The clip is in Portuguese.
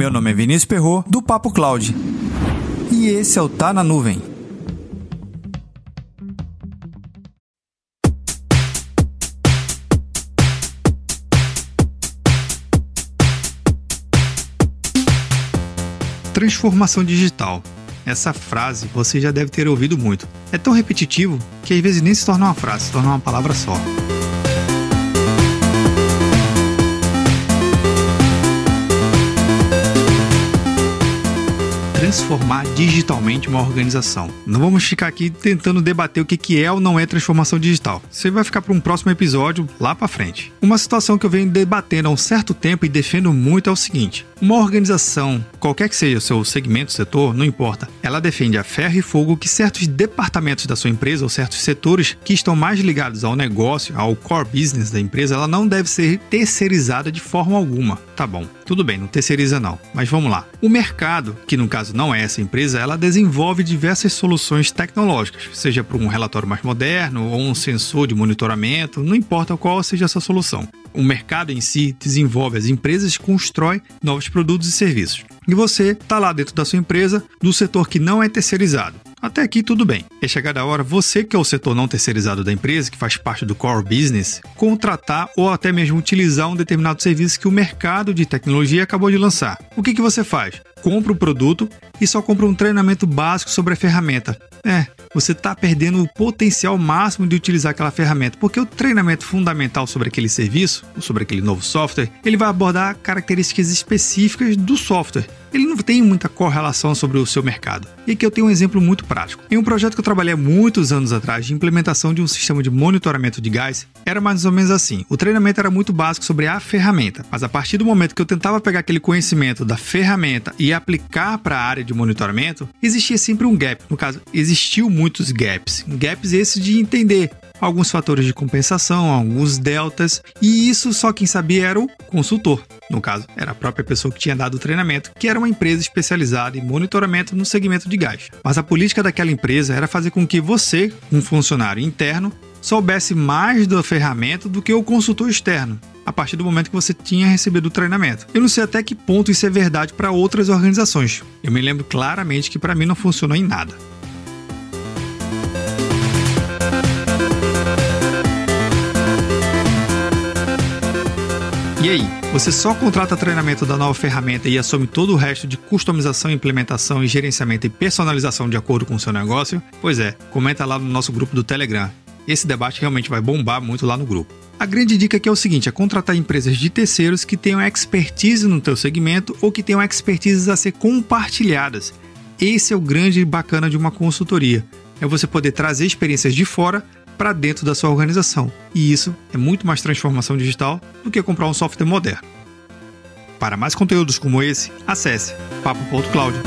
Meu nome é Vinícius Perro do Papo Cloud. E esse é o Tá na Nuvem. Transformação digital. Essa frase você já deve ter ouvido muito. É tão repetitivo que às vezes nem se torna uma frase, se torna uma palavra só. Transformar digitalmente uma organização. Não vamos ficar aqui tentando debater o que é ou não é transformação digital. Você vai ficar para um próximo episódio lá para frente. Uma situação que eu venho debatendo há um certo tempo e defendo muito é o seguinte: uma organização, qualquer que seja o seu segmento, setor, não importa, ela defende a ferro e fogo que certos departamentos da sua empresa ou certos setores que estão mais ligados ao negócio, ao core business da empresa, ela não deve ser terceirizada de forma alguma. Tá bom, tudo bem, não terceiriza não. Mas vamos lá. O mercado, que no caso não é essa empresa, ela desenvolve diversas soluções tecnológicas, seja para um relatório mais moderno ou um sensor de monitoramento, não importa qual seja essa solução. O mercado em si desenvolve, as empresas constroem novos produtos e serviços. E você está lá dentro da sua empresa, do setor que não é terceirizado. Até aqui tudo bem. É chegada a hora, você que é o setor não terceirizado da empresa, que faz parte do core business, contratar ou até mesmo utilizar um determinado serviço que o mercado de tecnologia acabou de lançar. O que, que você faz? Compra o produto e só compra um treinamento básico sobre a ferramenta. É, você está perdendo o potencial máximo de utilizar aquela ferramenta, porque o treinamento fundamental sobre aquele serviço, sobre aquele novo software, ele vai abordar características específicas do software. Ele não tem muita correlação sobre o seu mercado. E aqui eu tenho um exemplo muito prático. Em um projeto que eu trabalhei há muitos anos atrás de implementação de um sistema de monitoramento de gás, era mais ou menos assim. O treinamento era muito básico sobre a ferramenta, mas a partir do momento que eu tentava pegar aquele conhecimento da ferramenta e aplicar para a área de monitoramento, existia sempre um gap. No caso, existiu muitos gaps. Gaps esses de entender alguns fatores de compensação, alguns deltas, e isso só quem sabia era o consultor. No caso, era a própria pessoa que tinha dado o treinamento, que era uma empresa especializada em monitoramento no segmento de gás. Mas a política daquela empresa era fazer com que você, um funcionário interno, soubesse mais da ferramenta do que o consultor externo a partir do momento que você tinha recebido o treinamento. Eu não sei até que ponto isso é verdade para outras organizações. Eu me lembro claramente que para mim não funcionou em nada. E aí, você só contrata treinamento da nova ferramenta e assume todo o resto de customização, implementação gerenciamento e personalização de acordo com o seu negócio? Pois é, comenta lá no nosso grupo do Telegram. Esse debate realmente vai bombar muito lá no grupo. A grande dica aqui é o seguinte: é contratar empresas de terceiros que tenham expertise no teu segmento ou que tenham expertise a ser compartilhadas. Esse é o grande bacana de uma consultoria. É você poder trazer experiências de fora para dentro da sua organização. E isso é muito mais transformação digital do que comprar um software moderno. Para mais conteúdos como esse, acesse papo.cloud.